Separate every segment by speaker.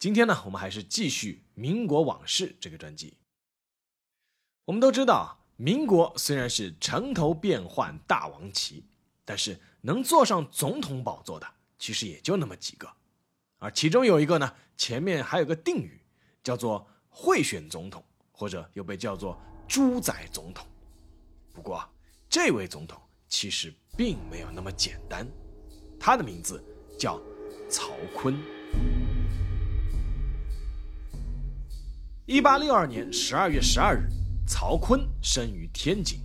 Speaker 1: 今天呢，我们还是继续《民国往事》这个专辑。我们都知道，民国虽然是城头变幻大王旗，但是能坐上总统宝座的，其实也就那么几个。而其中有一个呢，前面还有个定语，叫做“贿选总统”，或者又被叫做“猪仔总统”。不过，这位总统其实并没有那么简单，他的名字叫曹锟。一八六二年十二月十二日，曹锟生于天津。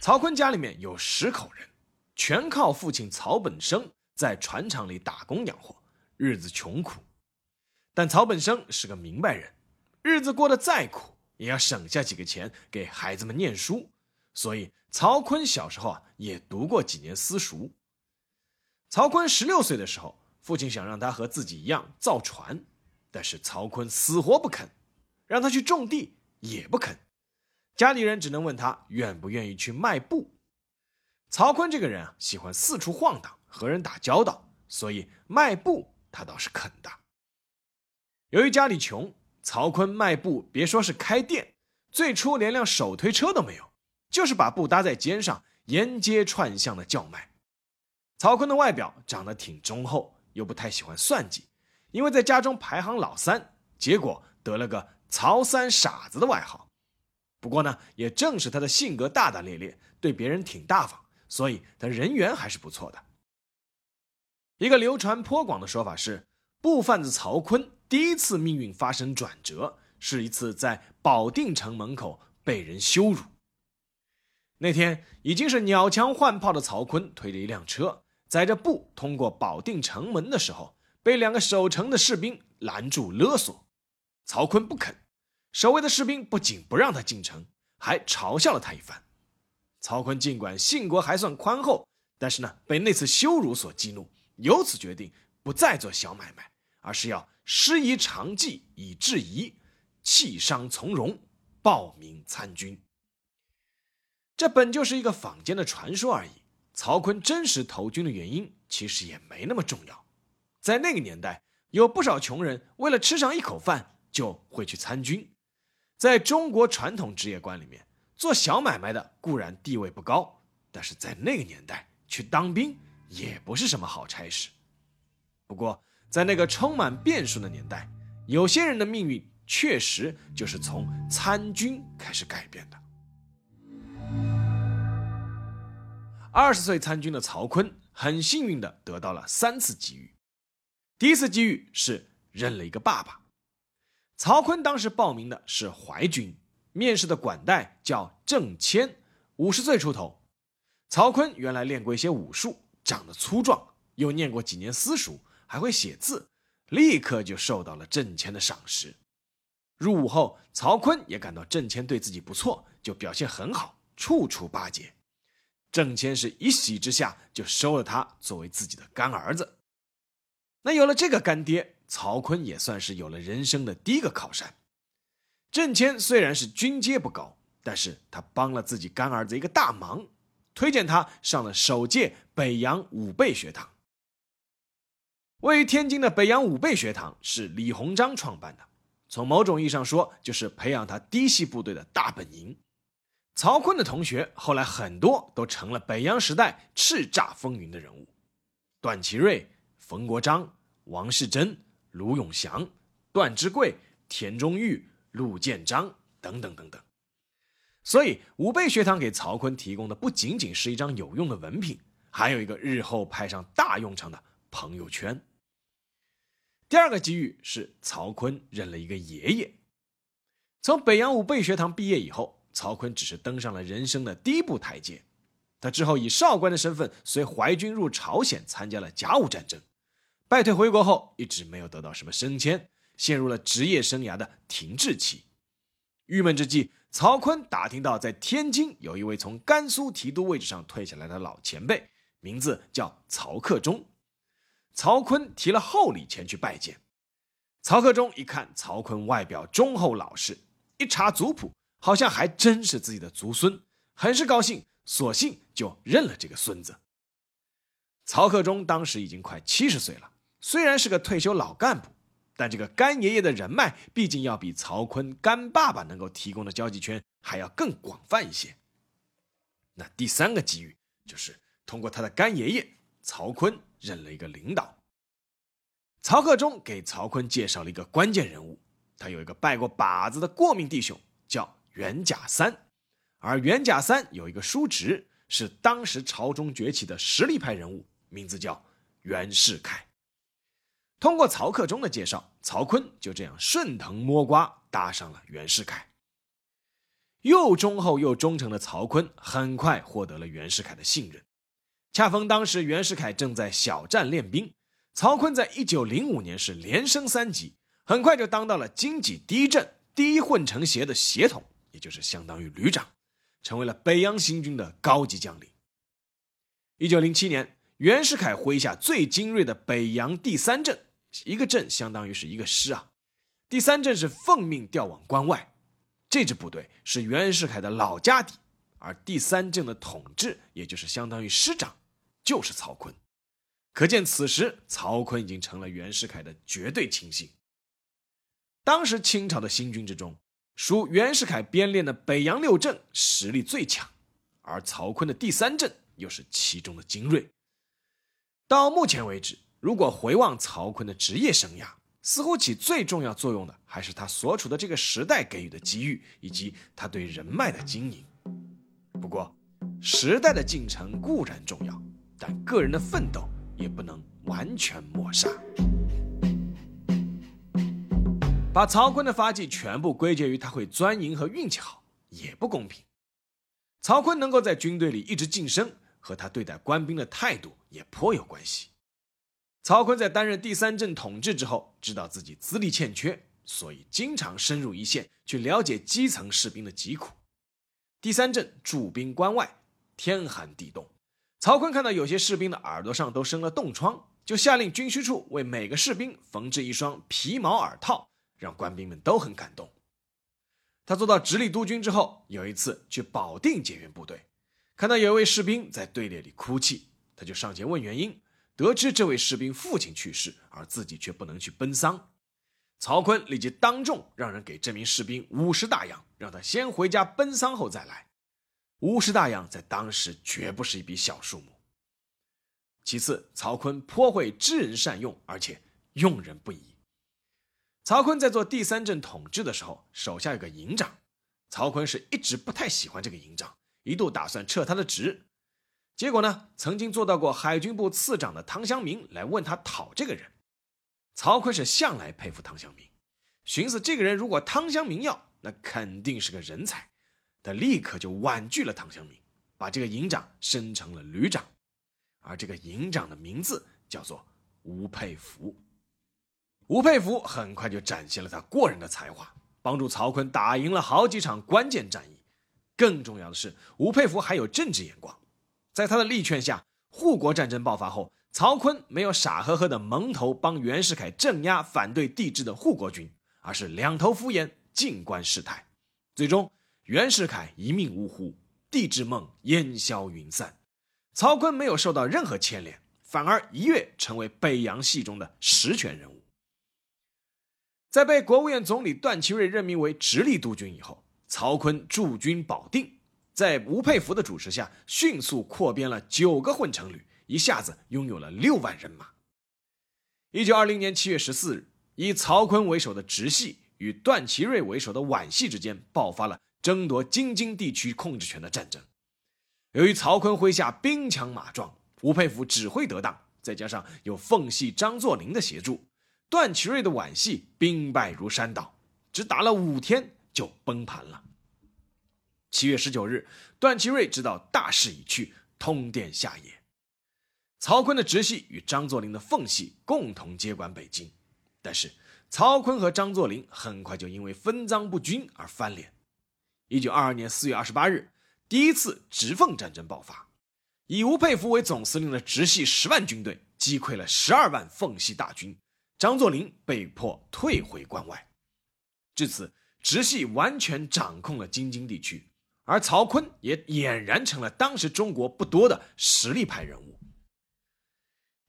Speaker 1: 曹锟家里面有十口人，全靠父亲曹本生在船厂里打工养活，日子穷苦。但曹本生是个明白人，日子过得再苦，也要省下几个钱给孩子们念书。所以曹锟小时候啊，也读过几年私塾。曹锟十六岁的时候，父亲想让他和自己一样造船，但是曹锟死活不肯。让他去种地也不肯，家里人只能问他愿不愿意去卖布。曹锟这个人啊，喜欢四处晃荡，和人打交道，所以卖布他倒是肯的。由于家里穷，曹锟卖布别说是开店，最初连辆手推车都没有，就是把布搭在肩上，沿街串巷的叫卖。曹锟的外表长得挺忠厚，又不太喜欢算计，因为在家中排行老三，结果得了个。曹三傻子的外号，不过呢，也正是他的性格大大咧咧，对别人挺大方，所以他人缘还是不错的。一个流传颇广的说法是，布贩子曹锟第一次命运发生转折，是一次在保定城门口被人羞辱。那天已经是鸟枪换炮的曹锟推着一辆车，载着布通过保定城门的时候，被两个守城的士兵拦住勒索，曹锟不肯。守卫的士兵不仅不让他进城，还嘲笑了他一番。曹锟尽管性格还算宽厚，但是呢，被那次羞辱所激怒，由此决定不再做小买卖，而是要师夷长技以制夷，弃商从戎，报名参军。这本就是一个坊间的传说而已。曹锟真实投军的原因其实也没那么重要。在那个年代，有不少穷人为了吃上一口饭，就会去参军。在中国传统职业观里面，做小买卖的固然地位不高，但是在那个年代去当兵也不是什么好差事。不过，在那个充满变数的年代，有些人的命运确实就是从参军开始改变的。二十岁参军的曹锟很幸运的得到了三次机遇，第一次机遇是认了一个爸爸。曹锟当时报名的是淮军，面试的管带叫郑谦，五十岁出头。曹锟原来练过一些武术，长得粗壮，又念过几年私塾，还会写字，立刻就受到了郑谦的赏识。入伍后，曹锟也感到郑谦对自己不错，就表现很好，处处巴结。郑谦是一喜之下就收了他作为自己的干儿子。那有了这个干爹。曹锟也算是有了人生的第一个靠山。郑谦虽然是军阶不高，但是他帮了自己干儿子一个大忙，推荐他上了首届北洋武备学堂。位于天津的北洋武备学堂是李鸿章创办的，从某种意义上说，就是培养他嫡系部队的大本营。曹锟的同学后来很多都成了北洋时代叱咤风云的人物，段祺瑞、冯国璋、王士珍。卢永祥、段芝贵、田中玉、陆建章等等等等，所以武备学堂给曹锟提供的不仅仅是一张有用的文凭，还有一个日后派上大用场的朋友圈。第二个机遇是曹锟认了一个爷爷。从北洋武备学堂毕业以后，曹锟只是登上了人生的第一步台阶。他之后以少官的身份随淮军入朝鲜，参加了甲午战争。败退回国后，一直没有得到什么升迁，陷入了职业生涯的停滞期。郁闷之际，曹锟打听到在天津有一位从甘肃提督位置上退下来的老前辈，名字叫曹克忠。曹锟提了厚礼前去拜见。曹克忠一看曹锟外表忠厚老实，一查族谱，好像还真是自己的族孙，很是高兴，索性就认了这个孙子。曹克忠当时已经快七十岁了，虽然是个退休老干部，但这个干爷爷的人脉毕竟要比曹锟干爸爸能够提供的交际圈还要更广泛一些。那第三个机遇就是通过他的干爷爷曹锟认了一个领导。曹克忠给曹锟介绍了一个关键人物，他有一个拜过把子的过命弟兄，叫袁甲三，而袁甲三有一个叔侄，是当时朝中崛起的实力派人物，名字叫袁世凯。通过曹克忠的介绍，曹锟就这样顺藤摸瓜搭上了袁世凯。又忠厚又忠诚的曹锟很快获得了袁世凯的信任。恰逢当时袁世凯正在小站练兵。曹锟在一九零五年是连升三级，很快就当到了京畿第一镇第一混成协的协统，也就是相当于旅长，成为了北洋行军的高级将领。一九零七年，袁世凯麾下最精锐的北洋第三镇，一个镇相当于是一个师啊，第三镇是奉命调往关外，这支部队是袁世凯的老家底，而第三镇的统治，也就是相当于师长，就是曹锟。可见，此时曹锟已经成了袁世凯的绝对亲信。当时清朝的新军之中，属袁世凯编练的北洋六镇实力最强，而曹锟的第三镇又是其中的精锐。到目前为止，如果回望曹锟的职业生涯，似乎起最重要作用的还是他所处的这个时代给予的机遇，以及他对人脉的经营。不过，时代的进程固然重要，但个人的奋斗。也不能完全抹杀。把曹锟的发迹全部归结于他会钻营和运气好，也不公平。曹锟能够在军队里一直晋升，和他对待官兵的态度也颇有关系。曹锟在担任第三镇统治之后，知道自己资历欠缺，所以经常深入一线去了解基层士兵的疾苦。第三镇驻兵关外，天寒地冻。曹锟看到有些士兵的耳朵上都生了冻疮，就下令军需处为每个士兵缝制一双皮毛耳套，让官兵们都很感动。他做到直隶督军之后，有一次去保定检阅部队，看到有一位士兵在队列里哭泣，他就上前问原因，得知这位士兵父亲去世，而自己却不能去奔丧。曹锟立即当众让人给这名士兵五十大洋，让他先回家奔丧后再来。五十大洋在当时绝不是一笔小数目。其次，曹锟颇会知人善用，而且用人不疑。曹锟在做第三镇统治的时候，手下有个营长，曹锟是一直不太喜欢这个营长，一度打算撤他的职。结果呢，曾经做到过海军部次长的唐湘明来问他讨这个人，曹锟是向来佩服唐湘明，寻思这个人如果汤湘明要，那肯定是个人才。他立刻就婉拒了唐湘明，把这个营长升成了旅长，而这个营长的名字叫做吴佩孚。吴佩孚很快就展现了他过人的才华，帮助曹锟打赢了好几场关键战役。更重要的是，吴佩孚还有政治眼光，在他的力劝下，护国战争爆发后，曹锟没有傻呵呵的蒙头帮袁世凯镇压反对帝制的护国军，而是两头敷衍，静观事态，最终。袁世凯一命呜呼，帝制梦烟消云散，曹锟没有受到任何牵连，反而一跃成为北洋系中的实权人物。在被国务院总理段祺瑞任命为直隶督军以后，曹锟驻军保定，在吴佩孚的主持下，迅速扩编了九个混成旅，一下子拥有了六万人马。一九二零年七月十四日，以曹锟为首的直系与段祺瑞为首的皖系之间爆发了。争夺京津地区控制权的战争，由于曹锟麾下兵强马壮，吴佩孚指挥得当，再加上有奉系张作霖的协助，段祺瑞的皖系兵败如山倒，只打了五天就崩盘了。七月十九日，段祺瑞知道大势已去，通电下野。曹锟的直系与张作霖的奉系共同接管北京，但是曹锟和张作霖很快就因为分赃不均而翻脸。一九二二年四月二十八日，第一次直奉战争爆发，以吴佩孚为总司令的直系十万军队击溃了十二万奉系大军，张作霖被迫退回关外。至此，直系完全掌控了京津地区，而曹锟也俨然成了当时中国不多的实力派人物。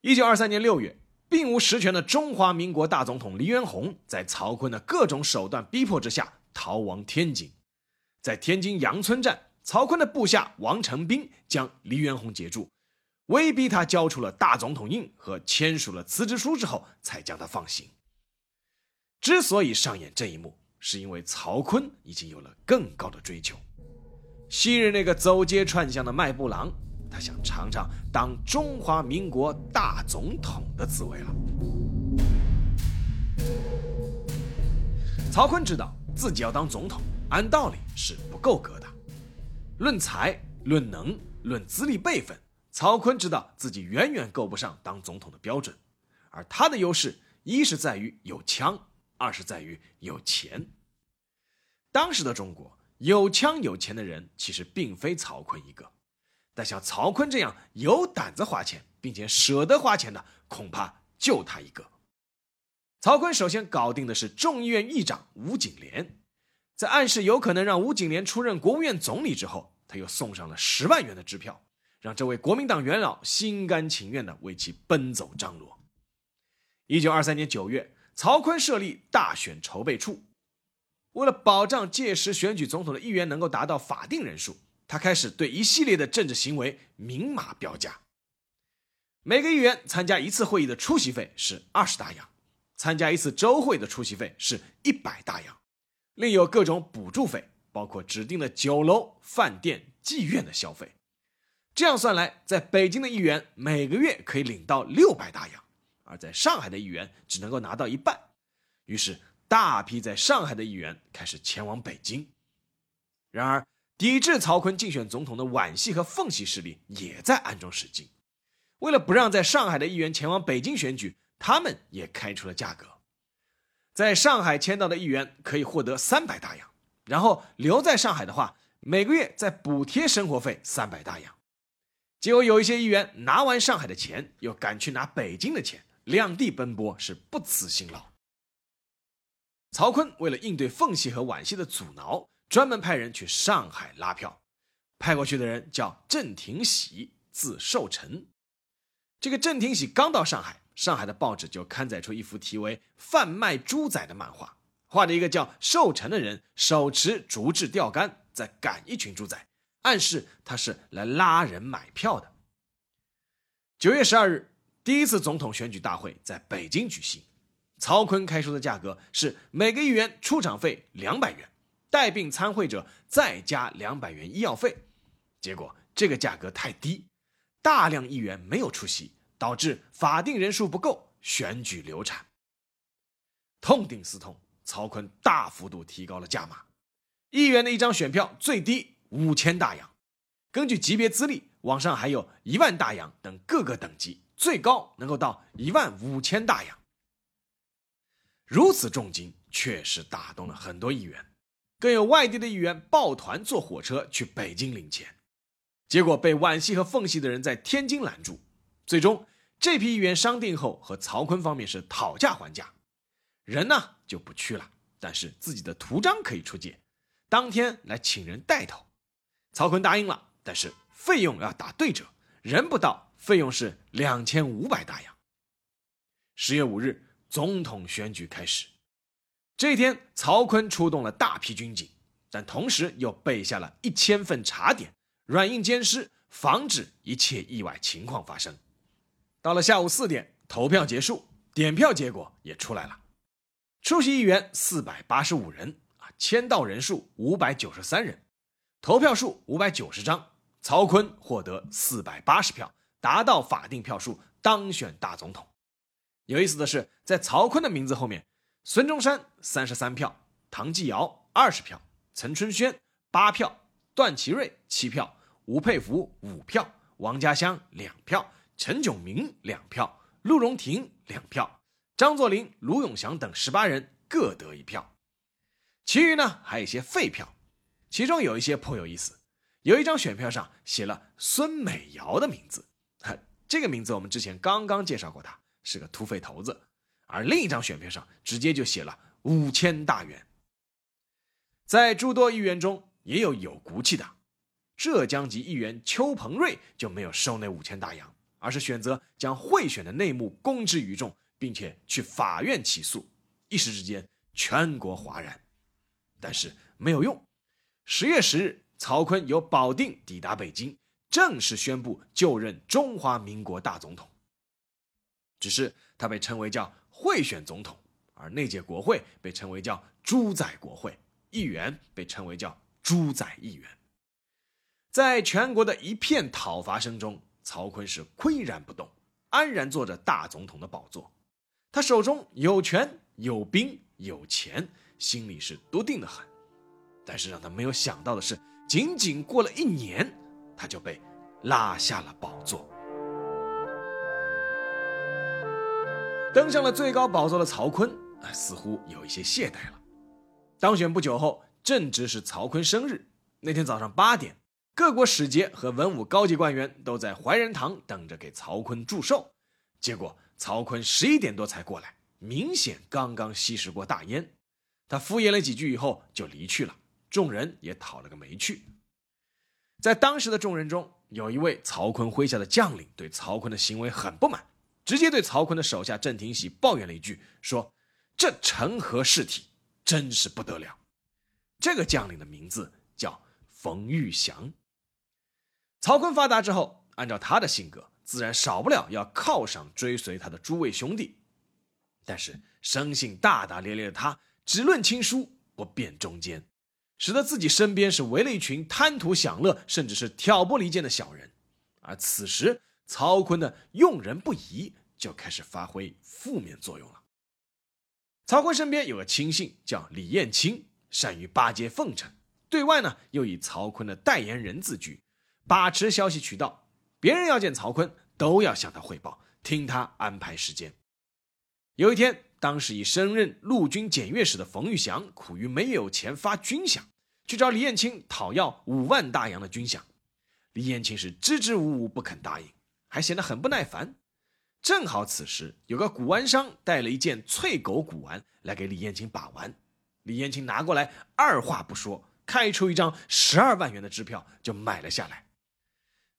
Speaker 1: 一九二三年六月。并无实权的中华民国大总统黎元洪，在曹锟的各种手段逼迫之下逃亡天津。在天津杨村站，曹锟的部下王承斌将黎元洪截住，威逼他交出了大总统印和签署了辞职书之后，才将他放行。之所以上演这一幕，是因为曹锟已经有了更高的追求。昔日那个走街串巷的卖布郎。他想尝尝当中华民国大总统的滋味了。曹锟知道自己要当总统，按道理是不够格的。论才、论能、论资历辈分，曹锟知道自己远远够不上当总统的标准。而他的优势，一是在于有枪，二是在于有钱。当时的中国，有枪有钱的人其实并非曹锟一个。但像曹锟这样有胆子花钱，并且舍得花钱的，恐怕就他一个。曹锟首先搞定的是众议院议长吴景莲，在暗示有可能让吴景莲出任国务院总理之后，他又送上了十万元的支票，让这位国民党元老心甘情愿地为其奔走张罗。一九二三年九月，曹锟设立大选筹备处，为了保障届时选举总统的议员能够达到法定人数。他开始对一系列的政治行为明码标价。每个议员参加一次会议的出席费是二十大洋，参加一次周会的出席费是一百大洋，另有各种补助费，包括指定的酒楼、饭店、妓院的消费。这样算来，在北京的议员每个月可以领到六百大洋，而在上海的议员只能够拿到一半。于是，大批在上海的议员开始前往北京。然而，抵制曹锟竞选总统的皖系和奉系势力也在暗中使劲，为了不让在上海的议员前往北京选举，他们也开出了价格：在上海签到的议员可以获得三百大洋，然后留在上海的话，每个月再补贴生活费三百大洋。结果有一些议员拿完上海的钱，又赶去拿北京的钱，两地奔波是不辞辛劳。曹锟为了应对奉系和皖系的阻挠。专门派人去上海拉票，派过去的人叫郑廷喜，字寿臣。这个郑廷喜刚到上海，上海的报纸就刊载出一幅题为《贩卖猪仔》的漫画，画着一个叫寿臣的人手持竹制钓竿在赶一群猪仔，暗示他是来拉人买票的。九月十二日，第一次总统选举大会在北京举行，曹锟开出的价格是每个议员出场费两百元。带病参会者再加两百元医药费，结果这个价格太低，大量议员没有出席，导致法定人数不够，选举流产。痛定思痛，曹锟大幅度提高了价码，议员的一张选票最低五千大洋，根据级别资历，往上还有一万大洋等各个等级，最高能够到一万五千大洋。如此重金，确实打动了很多议员。更有外地的议员抱团坐火车去北京领钱，结果被皖系和奉系的人在天津拦住。最终，这批议员商定后和曹锟方面是讨价还价，人呢就不去了，但是自己的图章可以出借，当天来请人带头。曹锟答应了，但是费用要打对折，人不到，费用是两千五百大洋。十月五日，总统选举开始。这一天，曹锟出动了大批军警，但同时又备下了一千份茶点，软硬兼施，防止一切意外情况发生。到了下午四点，投票结束，点票结果也出来了，出席议员四百八十五人，啊，签到人数五百九十三人，投票数五百九十张，曹锟获得四百八十票，达到法定票数，当选大总统。有意思的是，在曹锟的名字后面。孙中山三十三票，唐继尧二十票，陈春轩八票，段祺瑞七票，吴佩孚五票，王家乡两票，陈炯明两票，陆荣廷两票，张作霖、卢永祥等十八人各得一票，其余呢还有一些废票，其中有一些颇有意思。有一张选票上写了孙美瑶的名字，这个名字我们之前刚刚介绍过，他是个土匪头子。而另一张选票上直接就写了五千大元。在诸多议员中，也有有骨气的，浙江籍议员邱鹏瑞就没有收那五千大洋，而是选择将贿选的内幕公之于众，并且去法院起诉。一时之间，全国哗然。但是没有用。十月十日。曹锟由保定抵达北京，正式宣布就任中华民国大总统。只是他被称为叫贿选总统，而那届国会被称为叫猪仔国会，议员被称为叫猪仔议员。在全国的一片讨伐声中，曹锟是岿然不动，安然坐着大总统的宝座。他手中有权有兵有钱，心里是笃定的很。但是让他没有想到的是。仅仅过了一年，他就被拉下了宝座。登上了最高宝座的曹锟啊，似乎有一些懈怠了。当选不久后，正值是曹锟生日。那天早上八点，各国使节和文武高级官员都在怀仁堂等着给曹锟祝寿。结果曹锟十一点多才过来，明显刚刚吸食过大烟。他敷衍了几句以后就离去了。众人也讨了个没趣。在当时的众人中，有一位曹锟麾下的将领对曹锟的行为很不满，直接对曹锟的手下郑廷喜抱怨了一句，说：“这成何事体，真是不得了。”这个将领的名字叫冯玉祥。曹锟发达之后，按照他的性格，自然少不了要犒赏追随他的诸位兄弟。但是生性大大咧咧的他，只论亲疏，不辨忠奸。使得自己身边是围了一群贪图享乐，甚至是挑拨离间的小人，而此时曹锟的用人不疑就开始发挥负面作用了。曹锟身边有个亲信叫李彦清，善于巴结奉承，对外呢又以曹锟的代言人自居，把持消息渠道，别人要见曹锟都要向他汇报，听他安排时间。有一天。当时已升任陆军检阅使的冯玉祥苦于没有钱发军饷，去找李彦清讨要五万大洋的军饷。李彦清是支支吾吾不肯答应，还显得很不耐烦。正好此时有个古玩商带了一件翠狗古玩来给李彦清把玩，李彦清拿过来，二话不说，开出一张十二万元的支票就买了下来。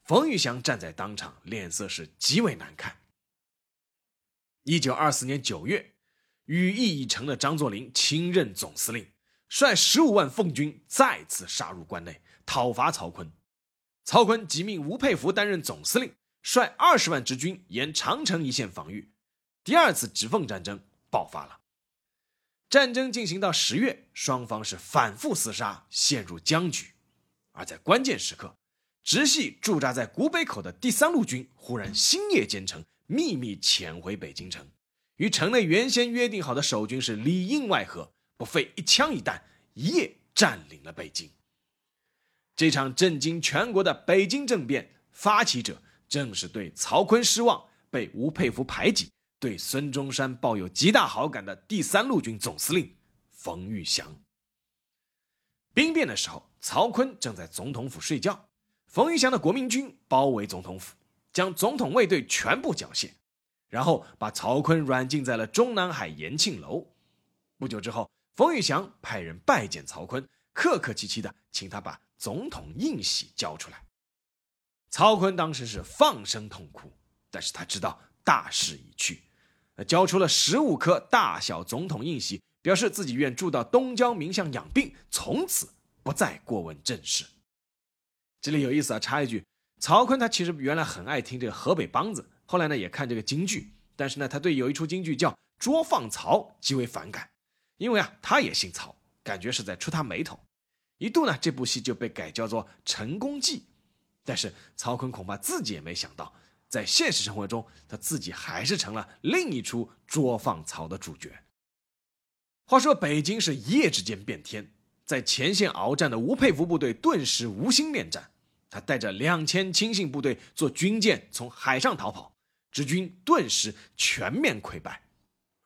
Speaker 1: 冯玉祥站在当场，脸色是极为难看。一九二四年九月。羽翼已成的张作霖亲任总司令，率十五万奉军再次杀入关内，讨伐曹锟。曹锟即命吴佩孚担任总司令，率二十万直军沿长城一线防御。第二次直奉战争爆发了。战争进行到十月，双方是反复厮杀，陷入僵局。而在关键时刻，直系驻扎在古北口的第三路军忽然星夜兼程，秘密潜回北京城。与城内原先约定好的守军是里应外合，不费一枪一弹，一夜占领了北京。这场震惊全国的北京政变发起者，正是对曹锟失望、被吴佩孚排挤、对孙中山抱有极大好感的第三路军总司令冯玉祥。兵变的时候，曹锟正在总统府睡觉，冯玉祥的国民军包围总统府，将总统卫队全部缴械。然后把曹锟软禁在了中南海延庆楼。不久之后，冯玉祥派人拜见曹锟，客客气气的请他把总统印玺交出来。曹锟当时是放声痛哭，但是他知道大势已去，交出了十五颗大小总统印玺，表示自己愿住到东郊民巷养病，从此不再过问政事。这里有意思啊，插一句，曹锟他其实原来很爱听这个河北梆子。后来呢，也看这个京剧，但是呢，他对有一出京剧叫《捉放曹》极为反感，因为啊，他也姓曹，感觉是在出他眉头。一度呢，这部戏就被改叫做《陈宫记》，但是曹锟恐怕自己也没想到，在现实生活中，他自己还是成了另一出《捉放曹》的主角。话说北京是一夜之间变天，在前线鏖战的吴佩孚部队顿时无心恋战，他带着两千亲信部队坐军舰从海上逃跑。直军顿时全面溃败，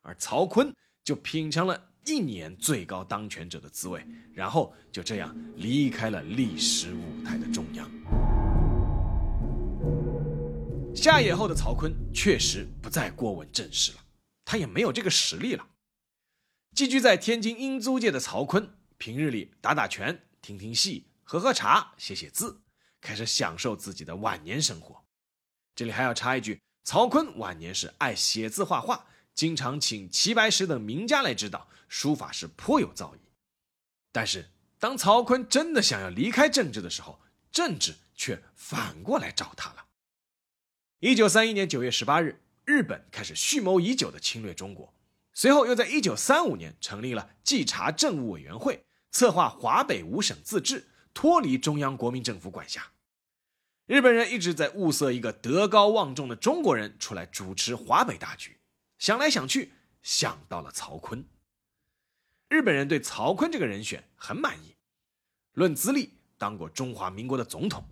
Speaker 1: 而曹锟就品尝了一年最高当权者的滋味，然后就这样离开了历史舞台的中央。下野后的曹锟确实不再过问政事了，他也没有这个实力了。寄居在天津英租界的曹锟，平日里打打拳、听听戏、喝喝茶、写写字，开始享受自己的晚年生活。这里还要插一句，曹锟晚年是爱写字画画，经常请齐白石等名家来指导，书法是颇有造诣。但是，当曹锟真的想要离开政治的时候，政治却反过来找他了。一九三一年九月十八日，日本开始蓄谋已久的侵略中国。随后又在一九三五年成立了稽查政务委员会，策划华北五省自治，脱离中央国民政府管辖。日本人一直在物色一个德高望重的中国人出来主持华北大局，想来想去，想到了曹锟。日本人对曹锟这个人选很满意，论资历当过中华民国的总统，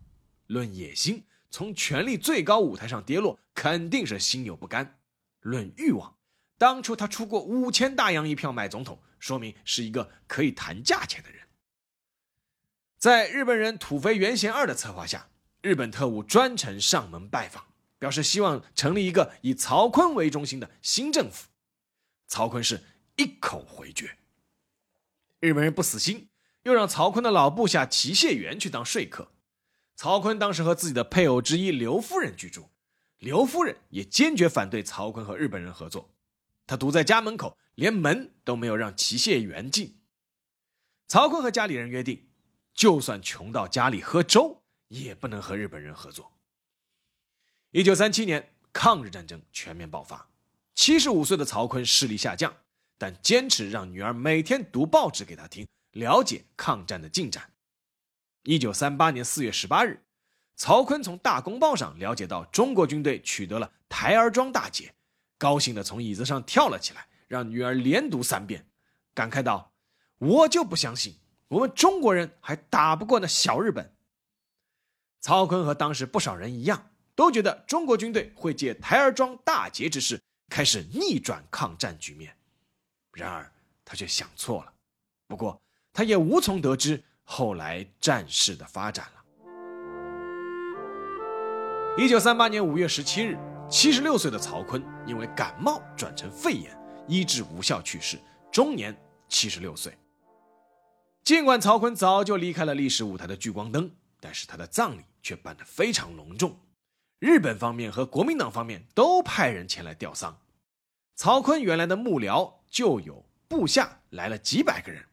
Speaker 1: 论野心从权力最高舞台上跌落，肯定是心有不甘，论欲望。当初他出过五千大洋一票买总统，说明是一个可以谈价钱的人。在日本人土肥原贤二的策划下，日本特务专程上门拜访，表示希望成立一个以曹锟为中心的新政府。曹锟是一口回绝。日本人不死心，又让曹锟的老部下齐谢元去当说客。曹锟当时和自己的配偶之一刘夫人居住，刘夫人也坚决反对曹锟和日本人合作。他堵在家门口，连门都没有让齐燮元进。曹锟和家里人约定，就算穷到家里喝粥，也不能和日本人合作。一九三七年，抗日战争全面爆发，七十五岁的曹锟视力下降，但坚持让女儿每天读报纸给他听，了解抗战的进展。一九三八年四月十八日，曹锟从《大公报》上了解到中国军队取得了台儿庄大捷。高兴的从椅子上跳了起来，让女儿连读三遍，感慨道：“我就不相信，我们中国人还打不过那小日本。”曹锟和当时不少人一样，都觉得中国军队会借台儿庄大捷之势开始逆转抗战局面。然而他却想错了。不过他也无从得知后来战事的发展了。一九三八年五月十七日。七十六岁的曹锟因为感冒转成肺炎，医治无效去世，终年七十六岁。尽管曹锟早就离开了历史舞台的聚光灯，但是他的葬礼却办得非常隆重。日本方面和国民党方面都派人前来吊丧。曹锟原来的幕僚就有部下来了几百个人，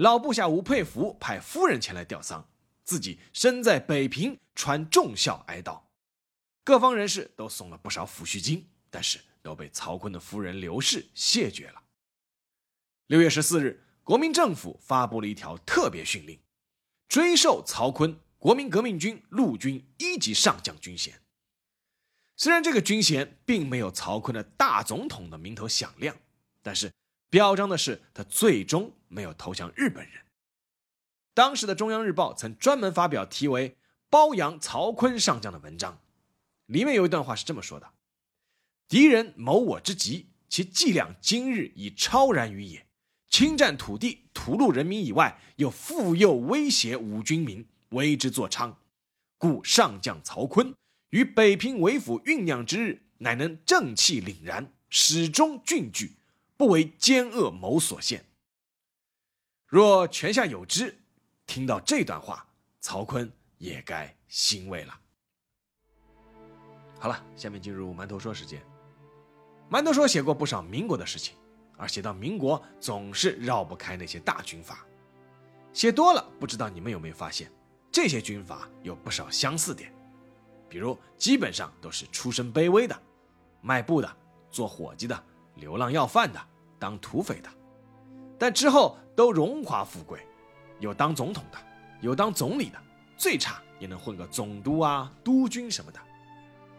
Speaker 1: 老部下吴佩孚派夫人前来吊丧，自己身在北平传重孝哀悼。各方人士都送了不少抚恤金，但是都被曹锟的夫人刘氏谢绝了。六月十四日，国民政府发布了一条特别训令，追授曹锟国民革命军陆军一级上将军衔。虽然这个军衔并没有曹锟的大总统的名头响亮，但是表彰的是他最终没有投降日本人。当时的中央日报曾专门发表题为“褒扬曹锟上将”的文章。里面有一段话是这么说的：“敌人谋我之急，其伎俩今日已超然于也。侵占土地、屠戮人民以外，又复又威胁吾军民，为之作昌。故上将曹锟于北平为府酝酿之日，乃能正气凛然，始终峻举，不为奸恶谋所陷。若泉下有知，听到这段话，曹锟也该欣慰了。”好了，下面进入馒头说时间。馒头说写过不少民国的事情，而写到民国总是绕不开那些大军阀。写多了，不知道你们有没有发现，这些军阀有不少相似点，比如基本上都是出身卑微的，卖布的、做伙计的、流浪要饭的、当土匪的，但之后都荣华富贵，有当总统的，有当总理的，最差也能混个总督啊、督军什么的。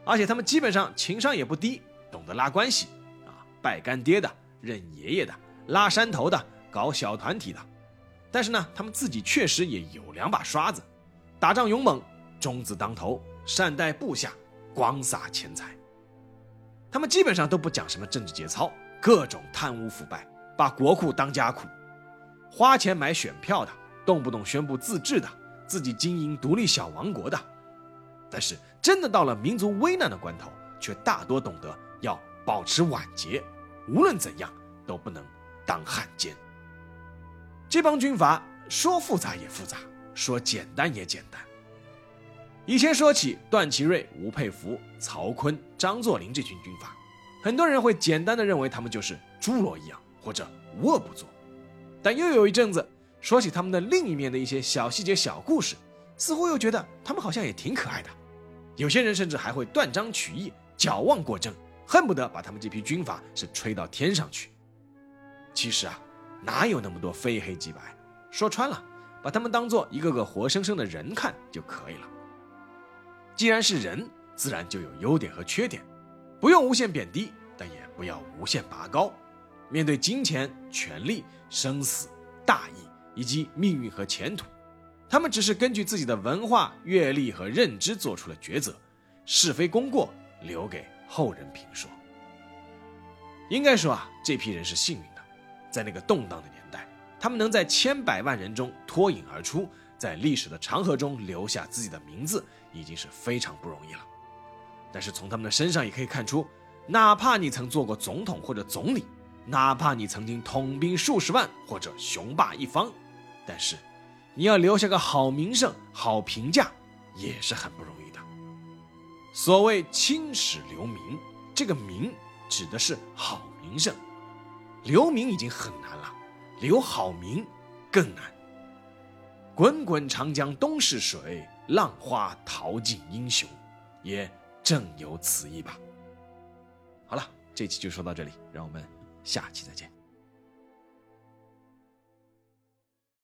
Speaker 1: 而且他们基本上情商也不低，懂得拉关系，啊，拜干爹的、认爷爷的、拉山头的、搞小团体的。但是呢，他们自己确实也有两把刷子，打仗勇猛，忠字当头，善待部下，广撒钱财。他们基本上都不讲什么政治节操，各种贪污腐败，把国库当家库，花钱买选票的，动不动宣布自治的，自己经营独立小王国的。但是真的到了民族危难的关头，却大多懂得要保持晚节，无论怎样都不能当汉奸。这帮军阀说复杂也复杂，说简单也简单。以前说起段祺瑞、吴佩孚、曹锟、张作霖这群军阀，很多人会简单的认为他们就是侏罗一样或者无恶不作。但又有一阵子说起他们的另一面的一些小细节、小故事，似乎又觉得他们好像也挺可爱的。有些人甚至还会断章取义、矫枉过正，恨不得把他们这批军阀是吹到天上去。其实啊，哪有那么多非黑即白？说穿了，把他们当做一个个活生生的人看就可以了。既然是人，自然就有优点和缺点，不用无限贬低，但也不要无限拔高。面对金钱、权力、生死、大义以及命运和前途，他们只是根据自己的文化、阅历和认知做出了抉择，是非功过留给后人评说。应该说啊，这批人是幸运的，在那个动荡的年代，他们能在千百万人中脱颖而出。在历史的长河中留下自己的名字，已经是非常不容易了。但是从他们的身上也可以看出，哪怕你曾做过总统或者总理，哪怕你曾经统兵数十万或者雄霸一方，但是你要留下个好名声、好评价，也是很不容易的。所谓青史留名，这个名指的是好名声，留名已经很难了，留好名更难。滚滚长江东逝水，浪花淘尽英雄，也正有此意吧。好了，这期就说到这里，让我们下期再见。